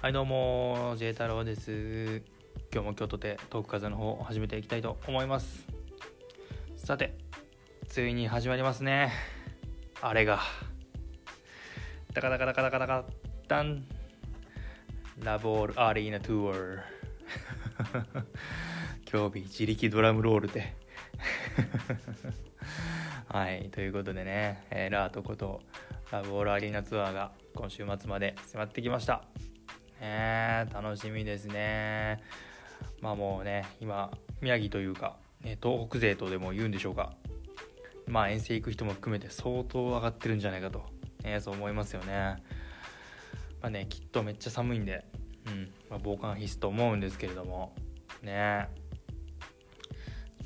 はいどうも J 太郎です。今日も京都でトーク風の方を始めていきたいと思います。さてついに始まりますね。あれが。ダカダカダカダカダカダン。ラボールアリーナトゥール。今日日自力ドラムロールで。はいということでね、えー、ラートことラブオールアリーナツアーが今週末まで迫ってきました。ね楽しみですね。まあもうね今宮城というか、ね、東北勢とでも言うんでしょうか。まあ遠征行く人も含めて相当上がってるんじゃないかと、ね、そう思いますよね。まあねきっとめっちゃ寒いんで、うんまあ、防寒必須と思うんですけれどもね。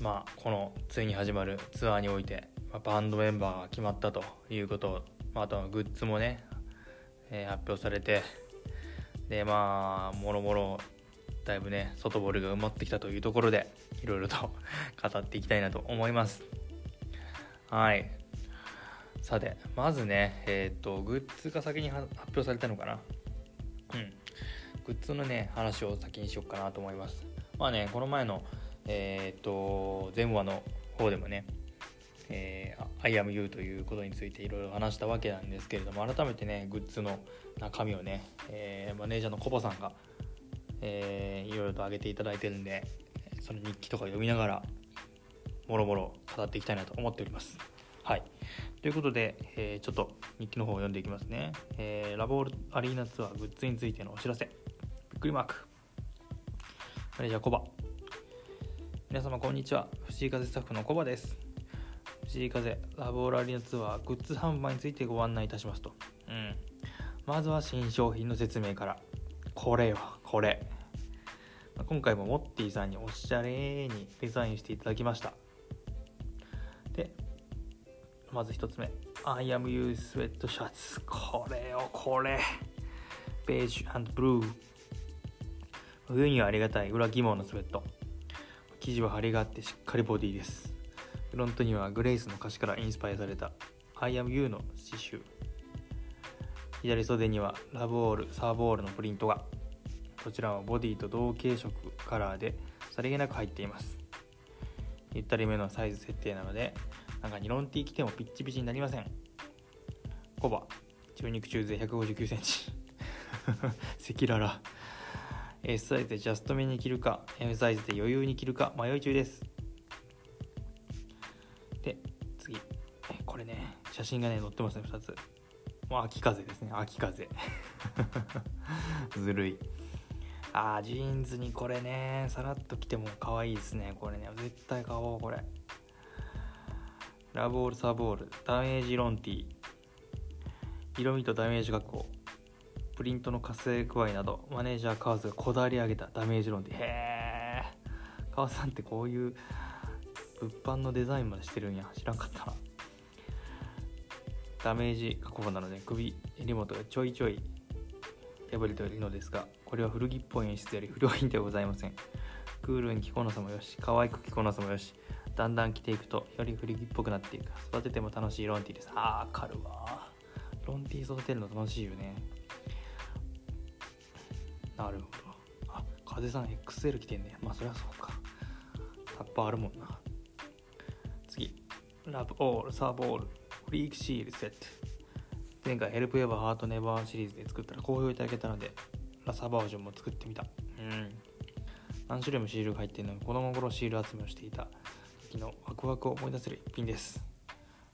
まあこのついに始まるツアーにおいて、まあ、バンドメンバーが決まったということ、まあ、あとはグッズもね、えー、発表されてでまあもろもろだいぶね外堀が埋まってきたというところでいろいろと 語っていきたいなと思います。はい。さてまずねえっ、とグッズが先に発表されたのかな。うん。グッズのね話を先にしようかなと思います。まあねこの前のえっ、と全話の方でもねえー、I am you ということについていろいろ話したわけなんですけれども改めてねグッズの中身をね、えー、マネージャーのコバさんが、いろいろと挙げていただいてるんでその日記とか読みながらもろもろ語っていきたいなと思っております。はい。ということで、えー、ちょっと日記の方を読んでいきますね、えー、ラボールアリーナツアーグッズについてのお知らせ。びっくりマーク。マネージャーコバ。皆様こんにちは。藤井風スタッフのコバです。藤井風ラボラリアツアーグッズ販売についてご案内いたしますと。うん。まずは新商品の説明から。これよ、これ。今回もモッティさんにおしゃれにデザインしていただきました。で、まず1つ目。I am you スウェットシャツ。これよ、これ。ベージュブルー。冬にはありがたい裏起毛のスウェット。生地は張りがあってしっかりボディです。フロントにはグレイスの歌詞からインスパイアされた I am you の刺繍左袖にはラブオールサーブオールのプリントがこちらはボディと同系色カラーでさりげなく入っています。ゆったりめのサイズ設定なので中にロンティー着てもピッチピチになりません。コバ中肉中背1 5 9センチ。赤裸々。S サイズでジャスト目に着るか M サイズで余裕に着るか迷い中です。写真がね載ってますね2つ。もう秋風ですね秋風。ずるい。あージーンズにこれねさらっと着ても可愛いですねこれね。絶対買おうこれ。ラブオールサーボール。ダメージロンティ色味とダメージ確保。プリントの活性具合などマネージャーカーズがこだわり上げたダメージロンティへえ川さんってこういう物販のデザインまでしてるんや。知らんかったな。ダメージ加工なので首襟元がちょいちょい破れているのですがこれは古着っぽい演出より不良品ではございません。クールに着こなさもよし可愛く着こなさもよしだんだん着ていくとより古着っぽくなっていく。育てても楽しいロンティーです。あーわかるわ。ロンティー育てるの楽しいよね。なるほど。あ風さん XL 着てんね。まあそりゃそうか。タッパーあるもんな。次。ラブオールサーブオール。リークシールセット。前回ヘルプエバーハートネバーシリーズで作ったら好評いただけたのでラサバージョンも作ってみた。うん。何種類もシールが入っているので子供頃シール集めをしていた。時のワクワクを思い出せる一品です。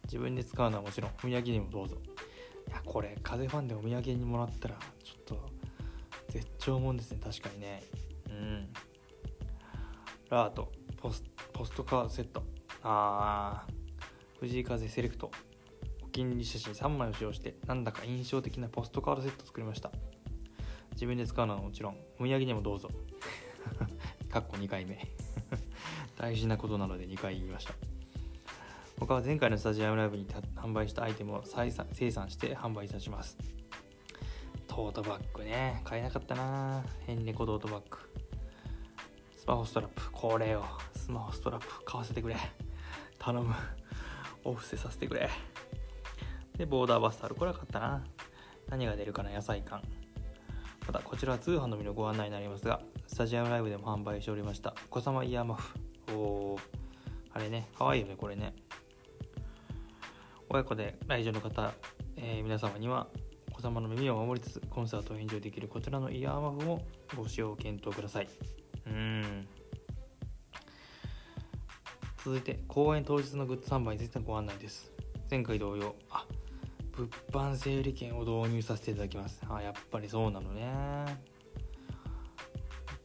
自分で使うのはもちろんお土産にもどうぞ。いやこれ風ファンでお土産にもらったらちょっと絶頂もんですね。確かにね。うん。ラートポスポストカードセット。あ藤井風セレクト。お気に入り写真3枚を使用してなんだか印象的なポストカードセットを作りました。自分で使うのはもちろんお土産にもどうぞ。かっこ2回目。大事なことなので2回言いました。他は前回のスタジアムライブに販売したアイテムを再生産して販売いたします。トートバッグね。買えなかったな。変猫トートバッグ。スマホストラップ。これよスマホストラップ買わせてくれ。頼む。お布施させてくれ。でボーダーバスタル。これは買ったな。何が出るかな野菜缶またこちらは通販のみのご案内になりますがスタジアムライブでも販売しておりました。お子様イヤーマフ。おー。あれねかわいいよねこれね。親子で来場の方、えー皆様にはお子様の耳を守りつつコンサートをエンジョイできるこちらのイヤーマフをご使用検討ください。うん。続いて公演当日のグッズ販売についてのご案内です。前回同様。あ物販整理券を導入させていただきます。あやっぱりそうなのね。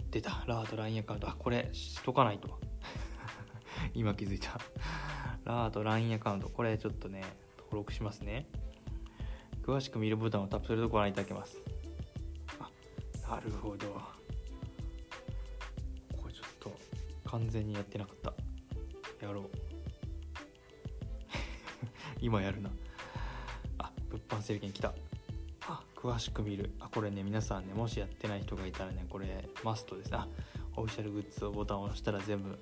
出た。ラーと LINE アカウント。あこれしとかないと。今気づいた。ラーと LINE アカウント。これちょっとね登録しますね。詳しく見るボタンをタップするとご覧いただけます。あなるほど。これちょっと完全にやってなかった。やろう。今やるな。あ物販整理券来たあ詳しく見る。あこれね皆さんねもしやってない人がいたらねこれマストですあオフィシャルグッズをボタンを押したら全部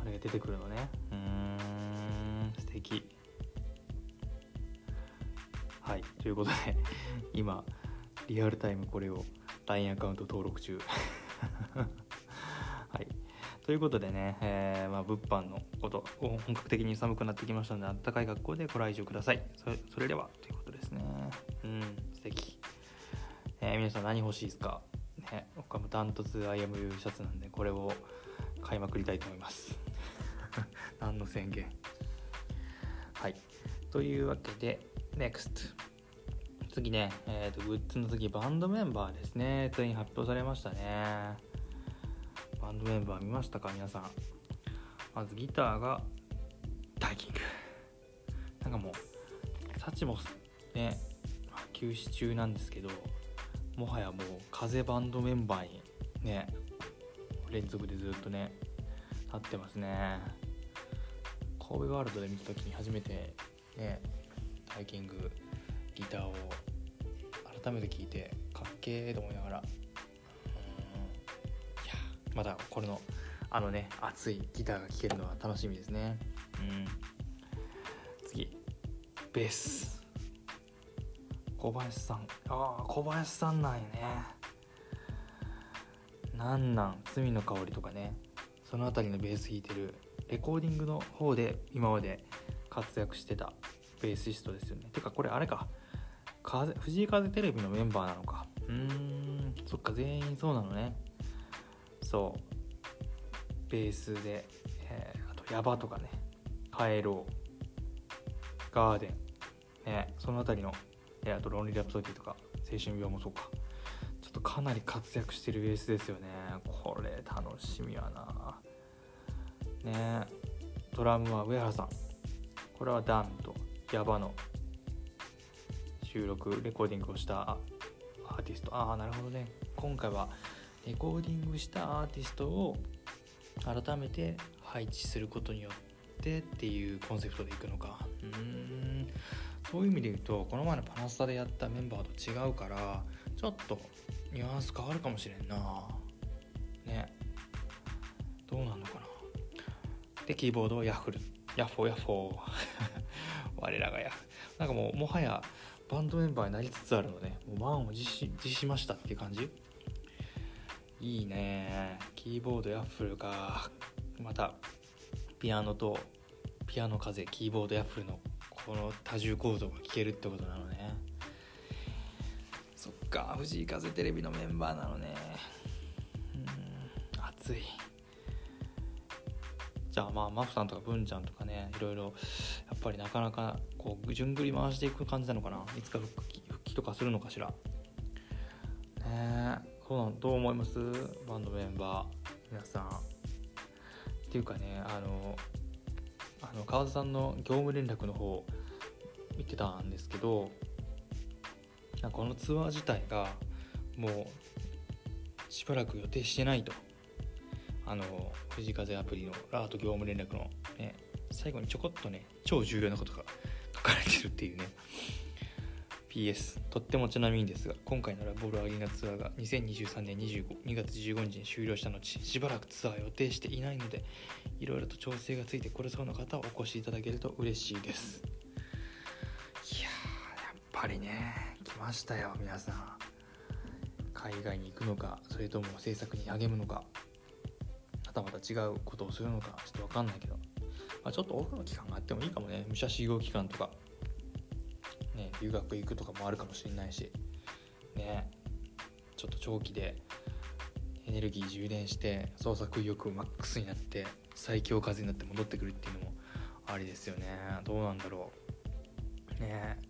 あれが出てくるのね。うーん素敵。はいということで今リアルタイムこれを LINE アカウント登録中。はい。ということでね、えーまあ、物販のことを本格的に寒くなってきましたのであったかい格好でご来場ください。それではさん何欲しいですか？ね僕はもうダントツ IMU シャツなんでこれを買いまくりたいと思います。何の宣言？はい。というわけで NEXT 次ね、えー、とグッズの次バンドメンバーですね。ついに発表されましたね。バンドメンバー見ましたか？皆さん。まずギターがタイキング。なんかもうサチモスねまあ休止中なんですけどもはやもう風バンドメンバーにね連続でずっとね立ってますね。神戸ワールドで見た時に初めてねタイキングギターを改めて聴いてかっけえと思いながらいやまだこれのあのね熱いギターが聴けるのは楽しみですね。うん。次。ベース。小林さん。ああ小林さんなんやね。なんなん？罪の香りとかね。その辺りのベース弾いてる。レコーディングの方で今まで活躍してたベーシストですよね。てかこれあれか。風藤井風テレビのメンバーなのか。うーん。そっか全員そうなのね。そう。ベースで、えーあとヤバとかね。カエロ。ウガーデン。ね。その辺りのえあとロンリーラプソディとか青春病もそうか。ちょっとかなり活躍してるベースですよね。これ楽しみやな。ね。ドラムは上原さん。これはダンとヤバの収録レコーディングをしたアーティスト。ああなるほどね。今回はレコーディングしたアーティストを改めて配置することによってっていうコンセプトでいくのか。うん。そういう意味で言うとこの前のパナスタでやったメンバーと違うからちょっとニュアンス変わるかもしれんな。ね。どうなのかな。でキーボードはヤッフルヤッフォーヤッフォー。我らがやなんかもうもはやバンドメンバーになりつつあるのでもう満を持し持しましたっていう感じ。いいね。キーボードヤッフルか。またピアノとピアノ風キーボードヤッフルのこの多重構造が聴けるってことなのね。そっか藤井風テレビのメンバーなのね。うん熱い。じゃあまあマフさんとか文ちゃんとかねいろいろやっぱりなかなかこう順繰り回していく感じなのかな。いつか復帰復帰とかするのかしら。ねえそうなの。どう思います？バンドメンバー皆さん。っていうかねあのあの川田さんの業務連絡の方見てたんですけどなんかこのツアー自体がもうしばらく予定してないと。あの藤風アプリのラート業務連絡の、ね、最後にちょこっとね超重要なことが書かれてるっていうね。PS とってもちなみにですが今回のラボールアリーナツアーが2023年25 2月15日に終了した後しばらくツアー予定していないのでいろいろと調整がついてこれそうな方はお越しいただけると嬉しいです。ぱりね来ましたよ皆さん。海外に行くのかそれとも制作に励むのかはたまた違うことをするのかちょっと分かんないけど、まあ、ちょっとオフの期間があってもいいかもね。武者修行期間とか、ね、留学行くとかもあるかもしれないし。ねちょっと長期でエネルギー充電して創作意欲をマックスになって最強風になって戻ってくるっていうのもありですよね。どうなんだろう。ね。え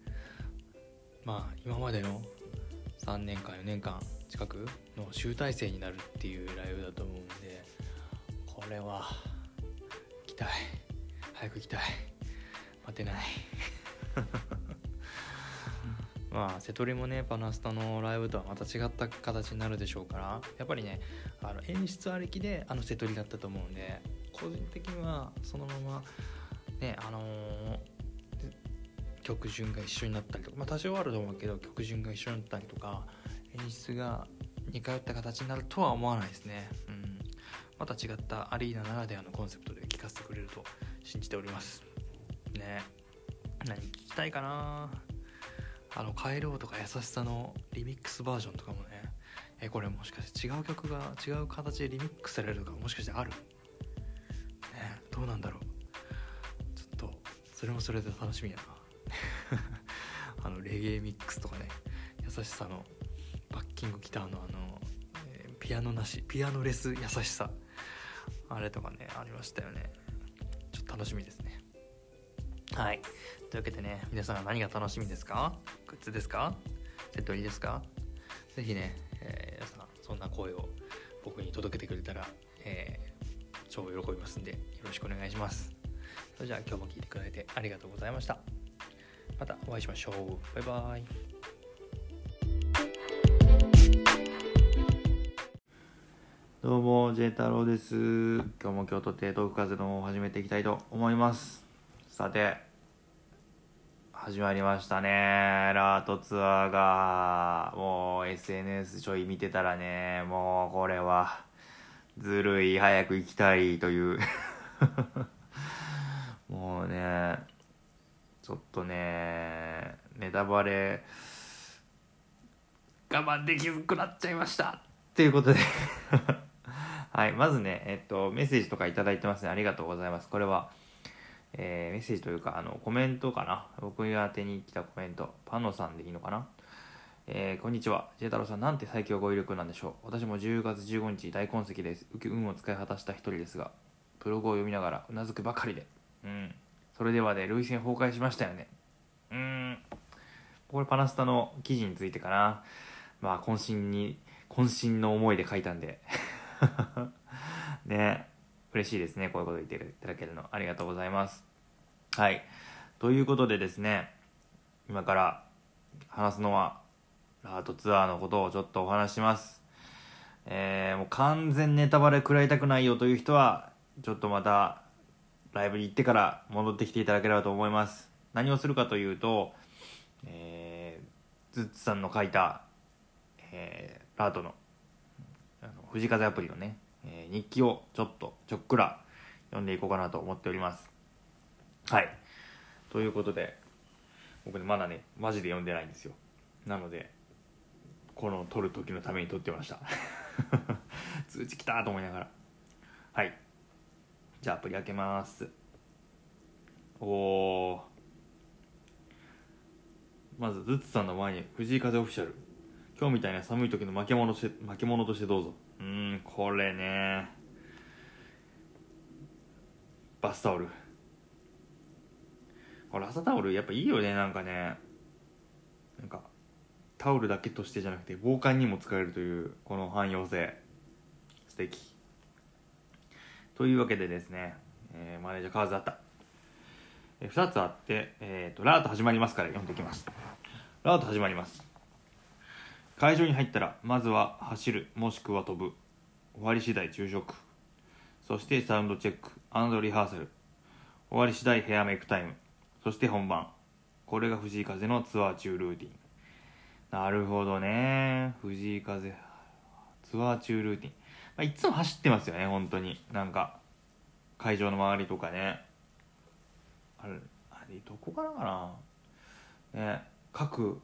まあ今までの3年間4年間近くの集大成になるっていうライブだと思うんでこれは行きたい早く行きたい待てない。まあ瀬戸りもねパナスタのライブとはまた違った形になるでしょうからやっぱりねあの演出ありきであの瀬戸りだったと思うんで個人的にはそのままねあのー、曲順が一緒になったりとか、まあ、多少あると思うけど曲順が一緒になったりとか演出が似通った形になるとは思わないですね、うん、また違ったアリーナならではのコンセプトで聴かせてくれると信じております。ね。何聞きたいかな？あの「帰ろう」とか「優しさ」のリミックスバージョンとかもね。えこれもしかして違う曲が違う形でリミックスされるとかもしかしてある？ね。どうなんだろう。ちょっとそれもそれで楽しみやな。レゲエミックスとかね優しさのバッキングギターのあの、えー、ピアノなしピアノレス優しさあれとかねありましたよね。ちょっと楽しみですね。はい。というわけでね皆さんは何が楽しみですか？グッズですか？セットリーですか？ぜひね、えー、皆さんそんな声を僕に届けてくれたら、えー、超喜びますんでよろしくお願いします。それじゃあ今日も聴いてくれてありがとうございました。またお会いしましょうバイバイどうも、J 太郎です。今日も京都帝東風のを始めていきたいと思います。さて、始まりましたね。ラートツアーが、もう SNS ちょい見てたらね、もうこれは、ずるい、早く行きたいという もうね、ちょっとね、ネタバレ、我慢できずくなっちゃいました。ということで はい、まずね、えっと、メッセージとか頂いてますね。ありがとうございます。これは、えー、メッセージというか、あの、コメントかな。僕が宛てに来たコメント。パノさんでいいのかな。えー、こんにちは。ジェ太郎さん、なんて最強語彙力なんでしょう。私も10月15日、大痕跡です。運を使い果たした一人ですが、ブログを読みながらうなずくばかりで。うん。それではで、涙腺崩壊しましたよね。うん。これパナスタの記事についてかな。まあ、渾身に、渾身の思いで書いたんで ね嬉しいですねこういうこと言っていただけるのありがとうございますはいということでですね今から話すのはラートツアーのことをちょっとお話しますえー、もう完全ネタバレ食らいたくないよという人はちょっとまたライブに行ってから戻ってきていただければと思います。何をするかというと、えー、ズッツさんの書いた、えー、ラートのあの藤風アプリのね、えー、日記をちょっとちょっくら読んでいこうかなと思っております。はい。ということで僕ねまだねマジで読んでないんですよ。なのでこの撮る時のために撮ってました。通知来たと思いながら。はい。じゃあアプリ開けます。おおまずズッツさんの前に藤井風オフィシャル。今日みたいな寒い時の負け物し負け物としてどうぞ。うんこれね。バスタオル。これ朝タオルやっぱいいよねなんかね。なんかタオルだけとしてじゃなくて防寒にも使えるというこの汎用性。素敵。というわけでですね、えー、マネージャー河津あった、えー、2つあって、えーと、ラート始まりますから読んでいきます。ラート始まります。会場に入ったらまずは走るもしくは飛ぶ終わり次第昼食。そしてサウンドチェックリハーサル。終わり次第ヘアメイクタイム。そして本番。これが藤井風のツアー中ルーティン。なるほどね。藤井風ツアー中ルーティン、あ、いつも走ってますよね本当に。なんか会場の周りとかね。あれあれどこからかな。ね各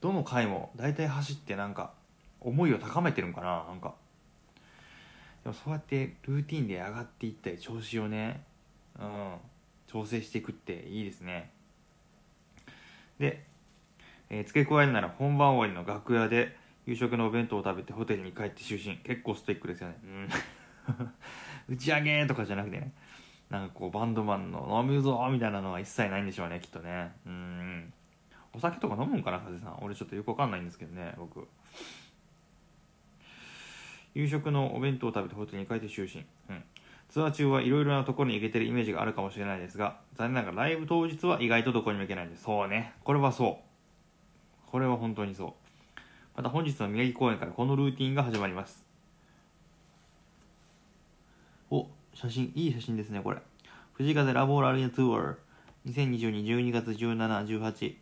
どの回も大体走ってなんか思いを高めてるんかななんか。でもそうやってルーティンで上がっていったり調子をねうん調整していくっていいですね。で、えー、付け加えるなら本番終わりの楽屋で夕食のお弁当を食べてホテルに帰って就寝。結構ストイックですよね。うん。打ち上げとかじゃなくてね。なんかこうバンドマンの飲むぞみたいなのは一切ないんでしょうねきっとね。うん。お酒とか飲むんかな風さん。俺ちょっとよくわかんないんですけどね僕。夕食のお弁当を食べてホテルに帰って就寝、うん、ツアー中はいろいろなところに行けてるイメージがあるかもしれないですが残念ながらライブ当日は意外とどこにも行けないんです。そうね。これはそう。これは本当にそう。また本日の宮城公演からこのルーティンが始まります。お写真いい写真ですねこれ。藤風ラボーラリアツアー2022-12月1718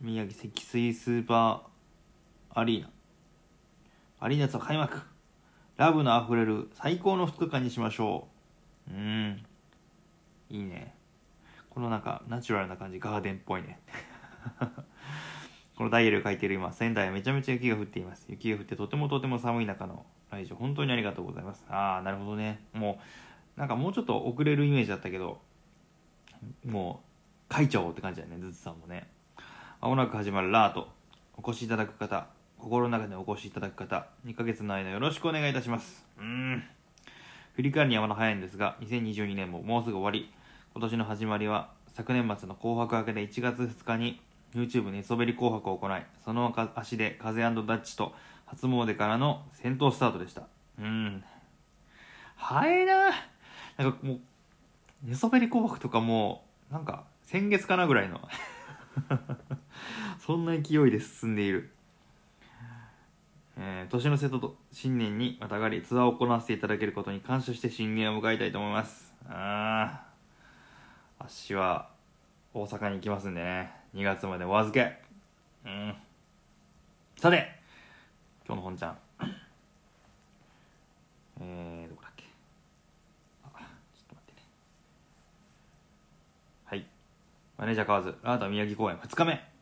宮城積水スーパーアリーナ。アリーナツアー開幕。ラブのあふれる最高の2日間にしましょう。うん。いいね。このなんかナチュラルな感じガーデンっぽいね。このダイヤルを書いてる今仙台はめちゃめちゃ雪が降っています。雪が降ってとてもとても寒い中の来場。本当にありがとうございます。ああなるほどね。もうなんかもうちょっと遅れるイメージだったけどもう書いちゃおうって感じだよねずつさんもね。まもなく始まるラート。お越しいただく方心の中でお越しいただく方2ヶ月の間よろしくお願いいたします。うん。振り返るにはまだ早いんですが2022年ももうすぐ終わり。今年の始まりは昨年末の紅白明けで1月2日に YouTube 寝そべり紅白を行いその足で風ダッチと初詣からの戦闘スタートでした。うん。早いな。なんかもう寝そべり紅白とかもなんか先月かなぐらいの。そんな勢いで進んでいる。えー、年の瀬戸と新年にまたがりツアーを行わせていただけることに感謝して新年を迎えたいと思います。ああ足は大阪に行きますんでね。2月までお預けうんさて今日の本ちゃんえー、どこだっけあちょっと待ってねはいマネージャー河津ラート宮城公演2日目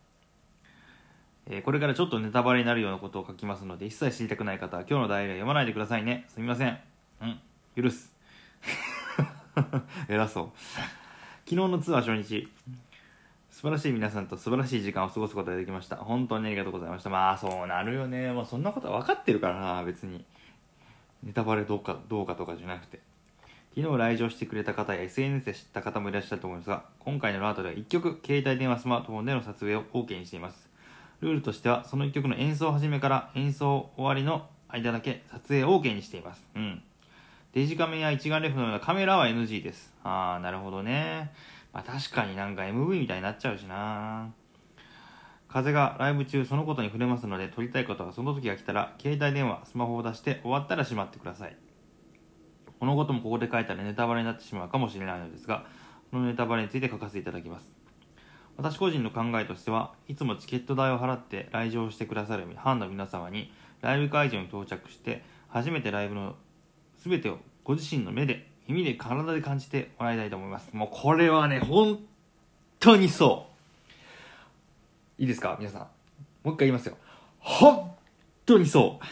えー、これからちょっとネタバレになるようなことを書きますので、一切知りたくない方は今日の代理は読まないでくださいね。すみません。うん。許す。偉そう。昨日のツアー初日、素晴らしい皆さんと素晴らしい時間を過ごすことができました。本当にありがとうございました。まあ、そうなるよね。まあ、そんなことは分かってるからな、別に。ネタバレどうか、どうかとかじゃなくて。昨日来場してくれた方や SNS で知った方もいらっしゃると思いますが、今回のラートでは1曲、携帯電話スマートフォンでの撮影を OK にしています。ルールとしてはその1曲の演奏始めから演奏終わりの間だけ撮影 OK にしています。うん。デジカメや一眼レフのようなカメラは NG です。あー、なるほどね。まあ確かになんか MV みたいになっちゃうしな風がライブ中そのことに触れますので撮りたいことはその時が来たら携帯電話、スマホを出して終わったらしまってください。このこともここで書いたらネタバレになってしまうかもしれないのですが、このネタバレについて書かせていただきます。私個人の考えとしてはいつもチケット代を払って来場してくださるファンの皆様にライブ会場に到着して初めてライブの全てをご自身の目で耳で体で感じてもらいたいと思います。もうこれはね本当にそう。いいですか皆さん。もう一回言いますよ。本当にそう。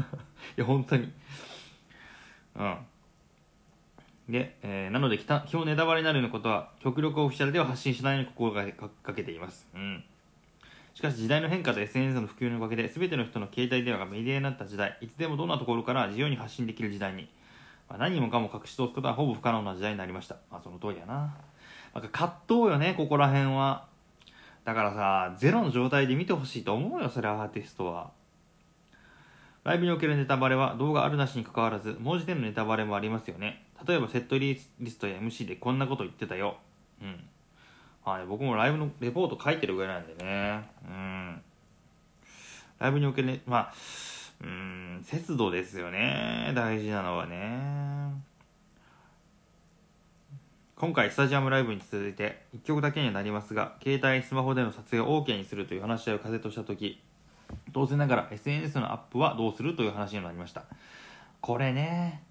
いや本当に。うん。で、えー、なので、基本ネタバレになるようなことは、極力オフィシャルでは発信しないように心がかけています。うん。しかし時代の変化と SNS の普及のおかげで、全ての人の携帯電話がメディアになった時代、いつでもどんなところから自由に発信できる時代に、まあ、何もかも隠し通すことはほぼ不可能な時代になりました。まあ、その通りやな。なんか葛藤よね、ここら辺は。だからさ、ゼロの状態で見てほしいと思うよ、それはアーティストは。ライブにおけるネタバレは動画あるなしにかかわらず、文字でのネタバレもありますよね。例えばセットリストや MC でこんなこと言ってたよ。うん。はい、僕もライブのレポート書いてるぐらいなんでね。うん。ライブにおけるね、まあ、うん、節度ですよね。大事なのはね。今回スタジアムライブに続いて1曲だけにはなりますが携帯スマホでの撮影を OK にするという話し合いを風とした時当然ながら SNS のアップはどうするという話になりましたこれね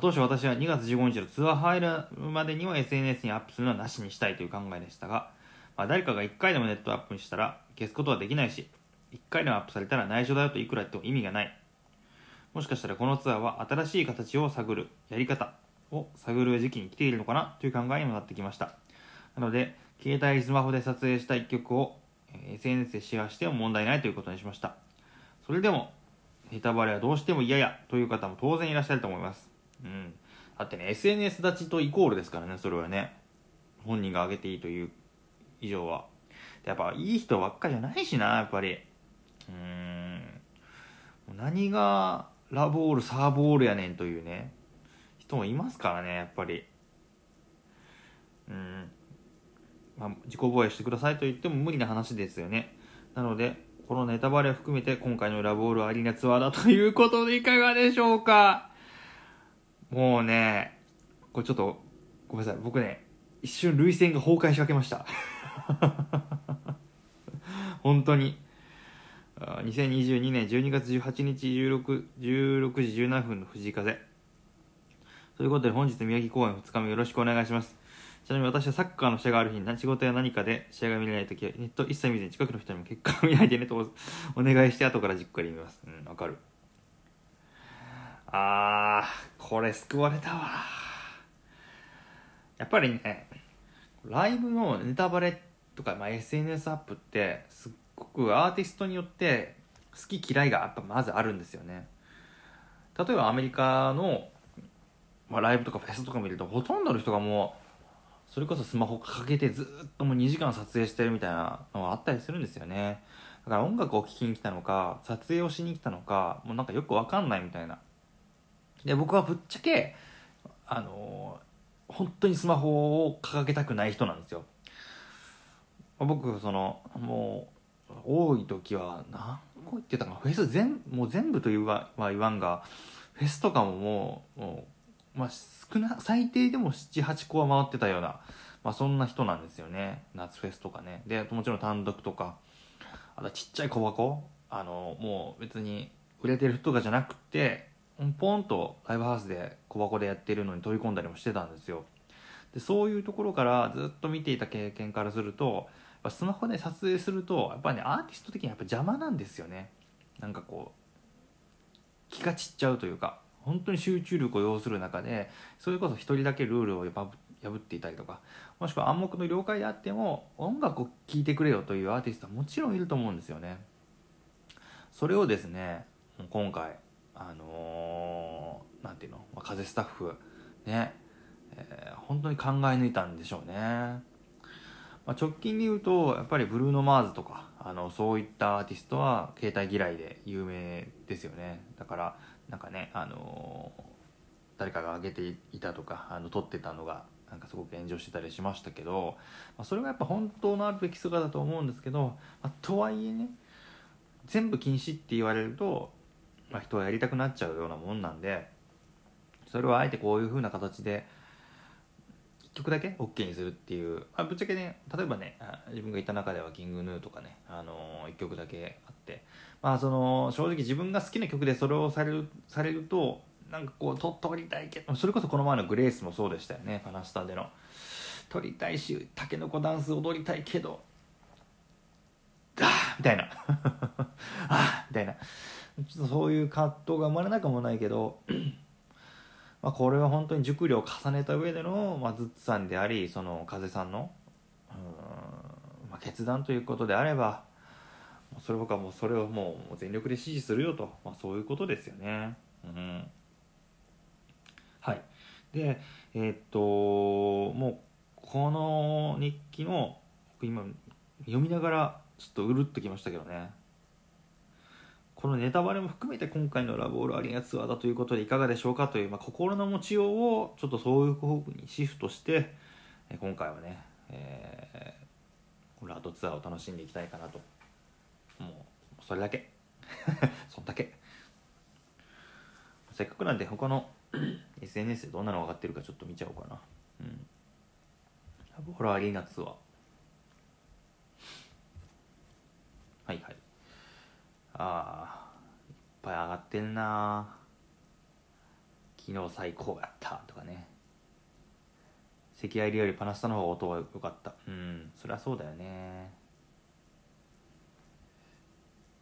当初私は2月15日のツアー入るまでには SNS にアップするのはなしにしたいという考えでしたが、まあ、誰かが1回でもネットアップにしたら消すことはできないし1回でもアップされたら内緒だよといくら言っても意味がない。もしかしたらこのツアーは新しい形を探るやり方を探る時期に来ているのかなという考えにもなってきました。なので携帯スマホで撮影した1曲を SNS でシェアしても問題ないということにしました。それでもネタバレはどうしても嫌やという方も当然いらっしゃると思います。うん。だってね SNS 立ちとイコールですからねそれはね。本人が上げていいという以上は。やっぱいい人ばっかじゃないしなやっぱり。うん。何がラボールサーボールやねんというね人もいますからねやっぱり。うん。まあ、自己防衛してくださいと言っても無理な話ですよね。なのでこのネタバレを含めて今回のラボールアリーナツアーだということでいかがでしょうか。もうねこれちょっとごめんなさい。僕ね一瞬涙腺が崩壊しかけました。本当に。2022年12月18日 16, 16時17分の藤井風。ということで本日宮城公演2日目よろしくお願いします。ちなみに私はサッカーの試合がある日に仕事や何かで試合が見れないときはネット一切見ずに近くの人にも結果を見ないでねと お願いして後からじっくり見ます。うんわかる。あーこれ救われたわ。やっぱりねライブのネタバレとか、まあ、SNS アップってすっごくアーティストによって好き嫌いがやっぱまずあるんですよね。例えばアメリカの、まあ、ライブとかフェスとか見るとほとんどの人がもうそれこそスマホ掲げてずっともう2時間撮影してるみたいなのがあったりするんですよね。だから音楽を聴きに来たのか撮影をしに来たのかもうなんかよくわかんないみたいな。で僕はぶっちゃけあの本当にスマホを掲げたくない人なんですよ。僕そのもう多い時は何個言ってたかフェス全もう全部と言わは言わんがフェスとかももうもう、まあ、少な最低でも78個は回ってたような、まあ、そんな人なんですよね。夏フェスとかね。でもちろん単独とかあとちっちゃい小箱。あのもう別に売れてる人とかじゃなくてポンとライブハウスで小箱でやってるのに飛び込んだりもしてたんですよ。でそういうところからずっと見ていた経験からするとスマホで撮影するとやっぱねアーティスト的にやっぱ邪魔なんですよね。なんかこう気が散っちゃうというか本当に集中力を要する中でそれこそ一人だけルールを破っていたりとかもしくは暗黙の了解であっても音楽を聴いてくれよというアーティストはもちろんいると思うんですよね。それをですね今回あのー、ていうの、ま、風スタッフね、えー、本当に考え抜いたんでしょうね、まあ、直近で言うとやっぱりブルーノ・マーズとかあのそういったアーティストは携帯嫌いで有名ですよね。だからなんかね、あのー、誰かが上げていたとかあの撮ってたのがなんかすごく炎上してたりしましたけど、まあ、それがやっぱ本当のあるべき姿だと思うんですけど、まあ、とはいえね全部禁止って言われるとまあ、人はやりたくなっちゃうようなもんなんでそれをあえてこういう風な形で曲だけ OK にするっていう、まあ、ぶっちゃけね例えばね自分がいた中ではキングヌーとかね、あのー、1曲だけあってまあその正直自分が好きな曲でそれをされるされるとなんかこうと撮りたいけどそれこそこの前のグレースもそうでしたよねパナスタでの。撮りたいしタケノコダンス踊りたいけどあみたいな。あみたいな。ちょっとそういう葛藤が生まれなくもないけどまあこれは本当に熟慮を重ねた上での、まあ、ズッツさんでありその風さんのうん、まあ、決断ということであればそれ僕はもうそれをもう全力で支持するよと、まあ、そういうことですよね。うん、はい。でえー、っともうこの日記の今読みながらちょっとうるっときましたけどね。このネタバレも含めて今回のラブオールアリーナツアーだということでいかがでしょうかという、まあ、心の持ちようをちょっとそういう方向にシフトして今回はね、えー、ラートツアーを楽しんでいきたいかなと。もうそれだけ。そんだけ。せっかくなんで他の SNS でどんなのが上がってるかちょっと見ちゃおうかな。うん。ラブオールアリーナツアー。はいはい。ああぱい上がってんな。昨日最高やったとかね。赤愛理よりパナスタの方が音が良かった。うんそりゃそうだよね。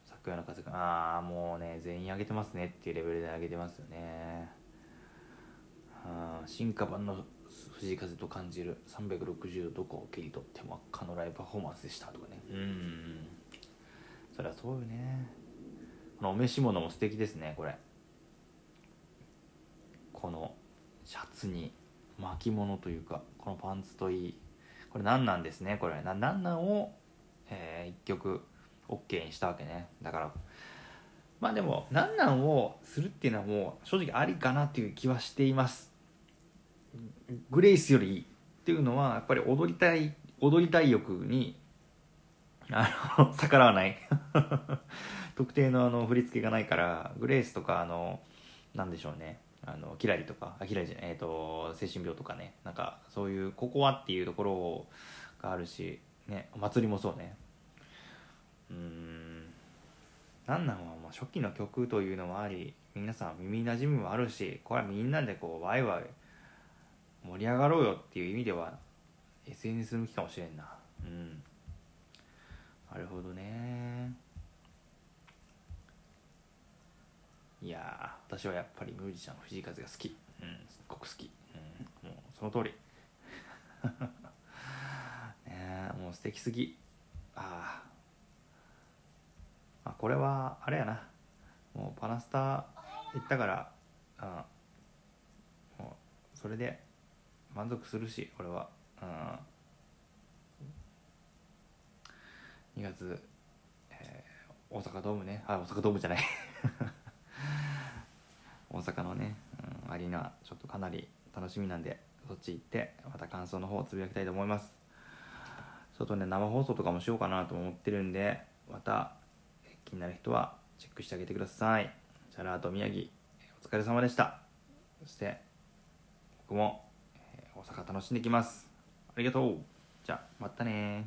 拓也の数がああもうね全員上げてますねっていうレベルで上げてますよね。進化版の藤井風と感じる。360どこを切り取っても圧巻のライブパフォーマンスでしたとかね。うん。そりゃそうよね。のお召し物も素敵ですねこれ。このシャツに巻物というかこのパンツといいこれ何なんですねこれ。な何なんを、えー、一曲 OK にしたわけね。だからまあでも何なんをするっていうのはもう正直ありかなっていう気はしています。グレイスよりいいっていうのはやっぱり踊りたい踊りたい欲にあの 逆らわない。特定のあの振り付けがないからグレイスとかあのなんでしょうね。あのキラリとかあキラリじゃない、えーと、精神病とかね。なんかそういうここはっていうところがあるし、ね、お祭りもそうね。うん。なんなんはまあ初期の曲というのもあり皆さん耳なじみもあるしこれはみんなでこうワイワイ盛り上がろうよっていう意味では SNS 向きかもしれんな。うん。なるほどね。いや私はやっぱりミュージシャンの藤井風が好き。うんすっごく好き、うん、もうその通り。ねもう素敵すぎ。ああこれはあれやな。もうパナスタ行ったからあもうそれで満足するし俺は。うん。2月、えー、大阪ドームね。あ大阪ドームじゃない。大阪のね、うん、アリーナちょっとかなり楽しみなんでそっち行ってまた感想の方をつぶやきたいと思います。ちょっとね生放送とかもしようかなと思ってるんでまた気になる人はチェックしてあげてください。チャラート宮城お疲れ様でした。そして僕も大阪楽しんできます。ありがとう。じゃあまたね